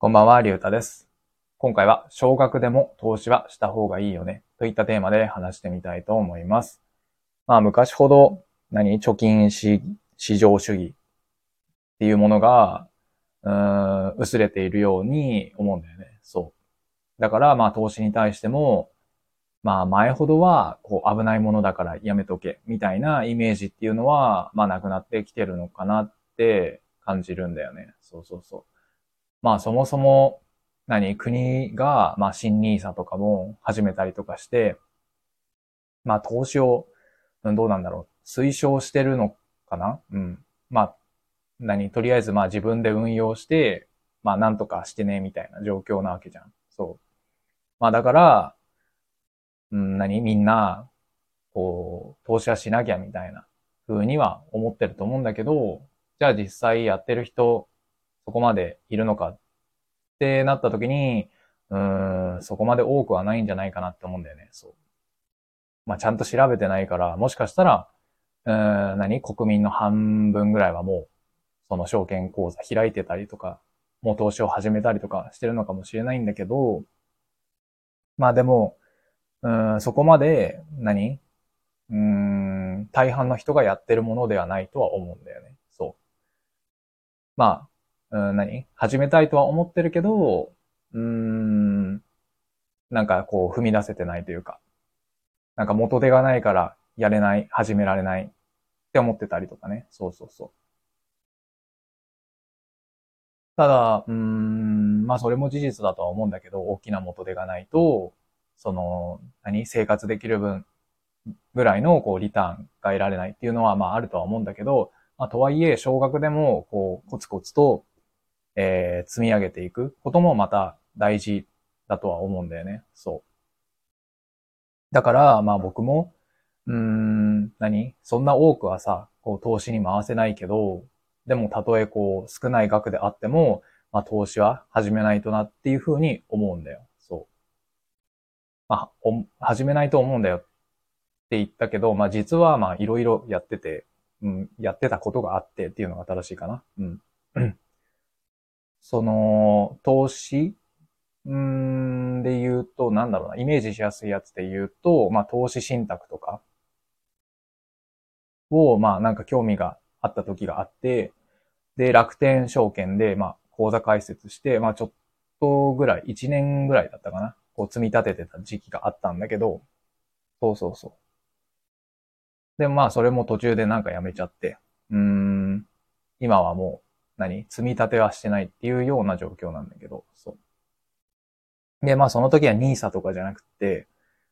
こんばんは、りゅうたです。今回は、少額でも投資はした方がいいよね、といったテーマで話してみたいと思います。まあ、昔ほど、何貯金し、市場主義っていうものが、うーん、薄れているように思うんだよね。そう。だから、まあ、投資に対しても、まあ、前ほどは、こう、危ないものだからやめとけ、みたいなイメージっていうのは、まあ、なくなってきてるのかなって感じるんだよね。そうそうそう。まあそもそも、何、国が、まあ新ニーサとかも始めたりとかして、まあ投資を、どうなんだろう、推奨してるのかな？うん。まあ、何、とりあえずまあ自分で運用して、まあなんとかしてね、みたいな状況なわけじゃん。そう。まあだから、うん、何、みんな、こう、投資はしなきゃみたいな風には思ってると思うんだけど、じゃあ実際やってる人、そこまでいるのかってなった時に、うん、そこまで多くはないんじゃないかなって思うんだよね。そう。まあ、ちゃんと調べてないから、もしかしたら、うん、何？国民の半分ぐらいはもう、その証券口座開いてたりとか、もう投資を始めたりとかしてるのかもしれないんだけど、まあでも、うん、そこまで、何？うーん、大半の人がやってるものではないとは思うんだよね。そう。まあ、うん、何？始めたいとは思ってるけど、うーん、なんかこう踏み出せてないというか、なんか元手がないからやれない、始められないって思ってたりとかね。そうそうそう。ただ、うーん、まあそれも事実だとは思うんだけど、大きな元手がないと、その、何？生活できる分ぐらいのこうリターンが得られないっていうのはまああるとは思うんだけど、まあとはいえ、少額でもこうコツコツとえー積み上げていくこともまた大事だとは思うんだよね。そう。だから、まあ僕も、うーん、何？そんな多くはさ、こう投資に回せないけど、でもたとえこう少ない額であっても、まあ投資は始めないとなっていうふうに思うんだよ。そう。まあ、お始めないと思うんだよって言ったけど、まあ実はまあいろいろやってて、うん、やってたことがあってっていうのが正しいかな。うん。その、投資？うん、で言うと、なんだろうな、イメージしやすいやつで言うと、まあ、投資信託とか。を、まあ、なんか興味があった時があって、で、楽天証券で、まあ、口座開設して、まあ、ちょっとぐらい、1年ぐらいだったかな。こう、積み立ててた時期があったんだけど、そうそうそう。で、まあ、それも途中でなんかやめちゃって、うーん、今はもう、何？積み立てはしてないっていうような状況なんだけど、そう。で、まあその時は NISA とかじゃなくて、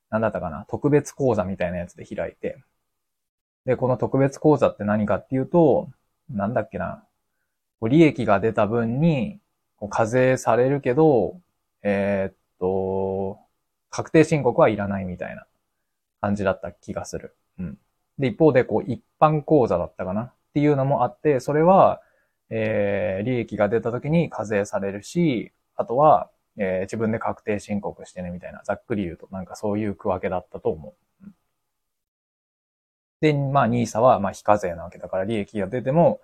なんだったかな、特別講座みたいなやつで開いて、で、この特別講座って何かっていうと、なんだっけな、利益が出た分に、課税されるけど、えーっと、確定申告はいらないみたいな感じだった気がする。うん。で、一方で、こう、一般講座だったかな？っていうのもあって、それは、えー、利益が出た時に課税されるし、あとは、えー自分で確定申告してねみたいな、ざっくり言うとなんかそういう区分けだったと思う。で、まあ、NISA は、まあ、非課税なわけだから、利益が出ても、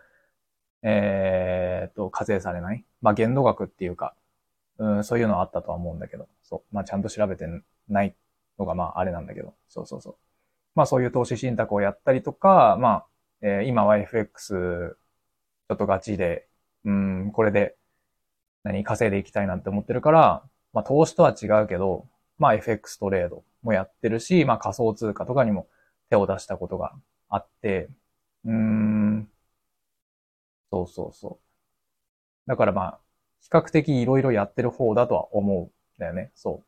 えーっと、課税されない。まあ、限度額っていうか、うん、そういうのはあったとは思うんだけど、そう。まあ、ちゃんと調べてないのが、まあ、あれなんだけど、そうそうそう。まあ、そういう投資信託をやったりとか、まあ、えー今は FX ちょっとガチで、うん、これで、何、稼いでいきたいなって思ってるから、まあ投資とは違うけど、まあ FX トレードもやってるし、まあ仮想通貨とかにも手を出したことがあって、うん、そうそうそう。だからまあ、比較的いろいろやってる方だとは思うんだよね。そ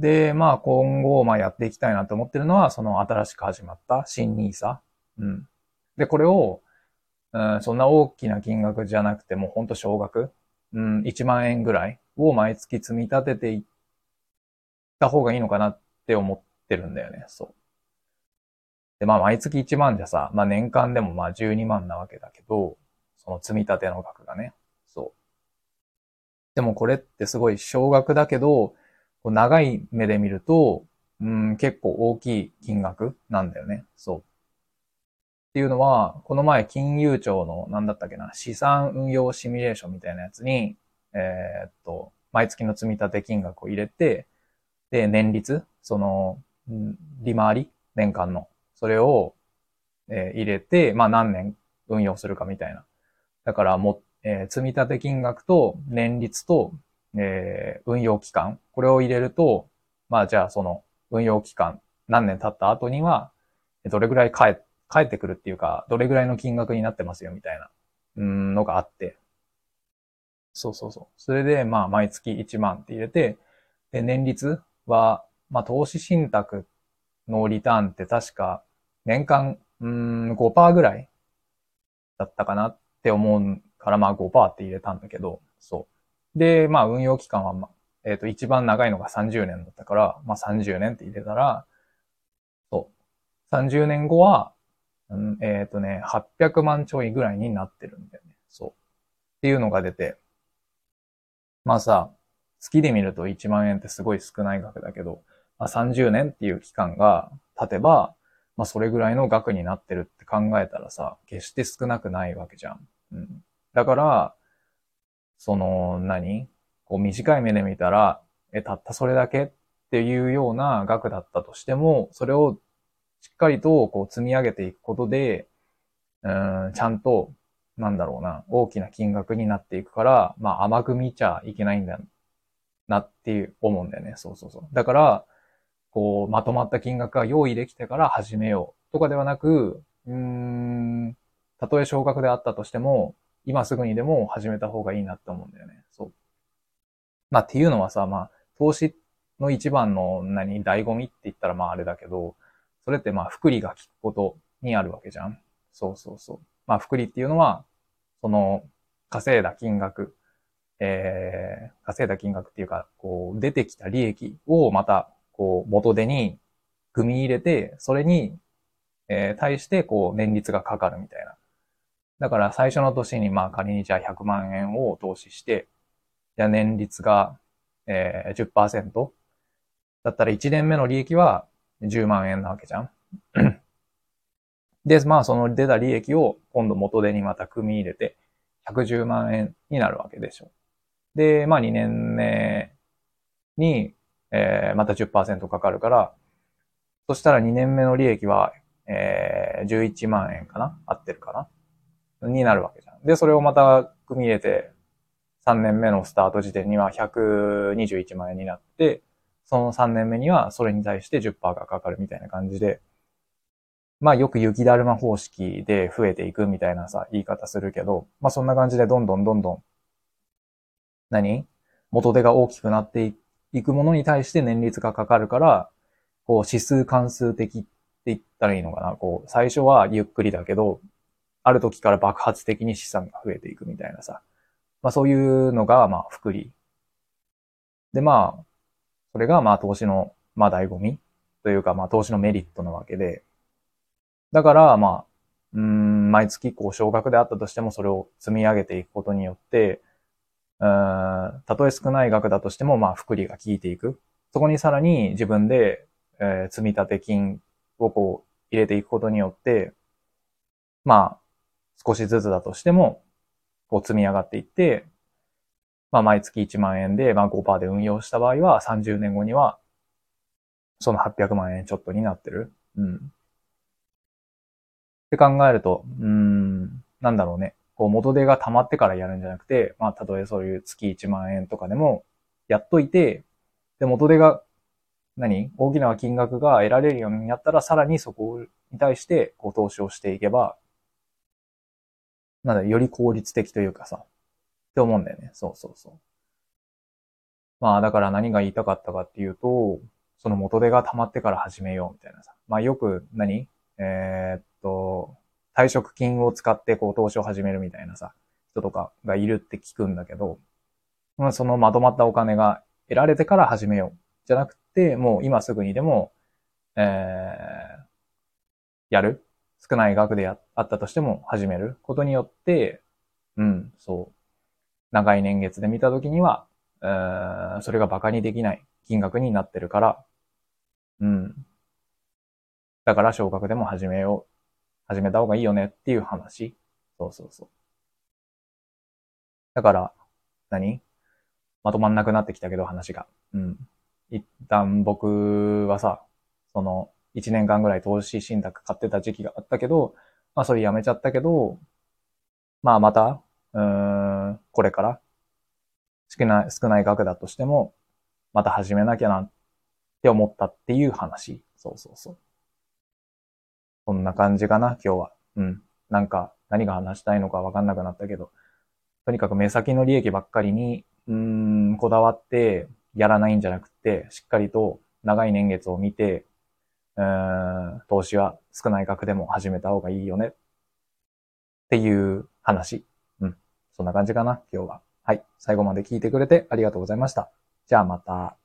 う。で、まあ今後、まあやっていきたいなと思ってるのは、その新しく始まった新ニーサうん。で、これを、うん、そんな大きな金額じゃなくても、ほんと少額、うん、1万円ぐらいを毎月積み立てていった方がいいのかなって思ってるんだよね。そう。で、まあ毎月1万じゃさ、まあ年間でもまあ12万なわけだけど、その積み立ての額がね。そう。でもこれってすごい少額だけど、長い目で見ると、うん、結構大きい金額なんだよね。そう。っていうのは、この前金融庁の、なんだったっけな、資産運用シミュレーションみたいなやつに、えー、っと、毎月の積立金額を入れて、で、年率、その、利回り年間の。それを、えー、入れて、まあ何年運用するかみたいな。だからも、えー、積立金額と年率と、えー、運用期間。これを入れると、まあじゃあその運用期間、何年経った後には、どれぐらい返って、返ってくるっていうか、どれぐらいの金額になってますよみたいな、うんのがあって。そうそうそう。それで、まあ毎月1万って入れて、で、年率は、まあ投資信託のリターンって確か年間、うん、5%ぐらいだったかなって思うから、まあ5%って入れたんだけど、そう。で、まあ運用期間は、まあ、えっ、ー、と、一番長いのが30年だったから、まあ30年って入れたら、そう。30年後は、うん、えっ、ー、とね、800万ちょいぐらいになってるんだよね。そう。っていうのが出て、まあさ、月で見ると1万円ってすごい少ない額だけど、まあ、30年っていう期間が経てば、まあそれぐらいの額になってるって考えたらさ、決して少なくないわけじゃん。うん。だから、その何、こう短い目で見たら、え、たったそれだけっていうような額だったとしても、それをしっかりとこう積み上げていくことで、うん、ちゃんと、なんだろうな、大きな金額になっていくから、まあ甘く見ちゃいけないんだなっていう思うんだよね。そうそうそう。だから、こう、まとまった金額が用意できてから始めようとかではなく、うん、たとえ少額であったとしても、今すぐにでも始めた方がいいなって思うんだよね。そう。まあっていうのはさ、まあ、投資の一番の何、醍醐味って言ったらまああれだけど、それってまあ、福利が効くことにあるわけじゃん。そうそうそう。まあ、福利っていうのは、その、稼いだ金額、えー、稼いだ金額っていうか、こう、出てきた利益をまた、こう、元手に組み入れて、それに、えー、対して、こう、年率がかかるみたいな。だから最初の年に、まあ仮にじゃあ100万円を投資して、じゃあ年率が、えー、10%だったら1年目の利益は10万円なわけじゃん。で、まあその出た利益を今度元手にまた組み入れて110万円になるわけでしょ。で、まあ2年目に、えー、また10%かかるから、そしたら2年目の利益は、えー、11万円かな？合ってるかな？になるわけじゃん。で、それをまた組み入れて、3年目のスタート時点には121万円になって、その3年目にはそれに対して10%がかかるみたいな感じで、まあよく雪だるま方式で増えていくみたいなさ、言い方するけど、まあそんな感じでどんどんどんどん、何？元手が大きくなっていくものに対して年率がかかるから、こう指数関数的って言ったらいいのかな？こう、最初はゆっくりだけど、ある時から爆発的に資産が増えていくみたいなさ。まあそういうのが、まあ、福利。で、まあ、それが、まあ、投資の、まあ、醍醐味？というか、まあ、投資のメリットなわけで、だから、まあ、うん、毎月、こう、少額であったとしても、それを積み上げていくことによって、うん、たとえ少ない額だとしても、まあ、福利が効いていく。そこにさらに自分で、えー、積み立て金をこう、入れていくことによって、まあ、少しずつだとしても、こう積み上がっていって、まあ毎月1万円で、まあ5%で運用した場合は30年後には、その800万円ちょっとになってる。うん。って考えると、うん、なんだろうね。こう元手が溜まってからやるんじゃなくて、まあたとえそういう月1万円とかでもやっといて、で元手が何？大きな金額が得られるようになったら、さらにそこに対して、こう投資をしていけば、なんだ、より効率的というかさ、って思うんだよね。そうそうそう。まあ、だから何が言いたかったかっていうと、その元手が溜まってから始めようみたいなさ。まあ、よく何、えー、っと、退職金を使ってこう投資を始めるみたいなさ、人とかがいるって聞くんだけど、まあ、そのまとまったお金が得られてから始めよう。じゃなくて、もう今すぐにでも、えー、やる？少ない額であったとしても始めることによって、うん、そう。長い年月で見たときには、それが馬鹿にできない金額になってるから、うん。だから少額でも始めよう。始めた方がいいよねっていう話。そうそうそう。だから、何？まとまんなくなってきたけど話が。うん。一旦僕はさ、その、一年間ぐらい投資信託買ってた時期があったけど、まあそれやめちゃったけど、まあまた、うーこれから少ない、少ない額だとしても、また始めなきゃなって思ったっていう話。そうそうそう。こんな感じかな、今日は。うん。なんか、何が話したいのかわかんなくなったけど、とにかく目先の利益ばっかりに、うーん、こだわってやらないんじゃなくて、しっかりと長い年月を見て、うーん、投資は少ない額でも始めた方がいいよね。っていう話。そんな感じかな、今日は。はい。最後まで聞いてくれてありがとうございました。じゃあまた。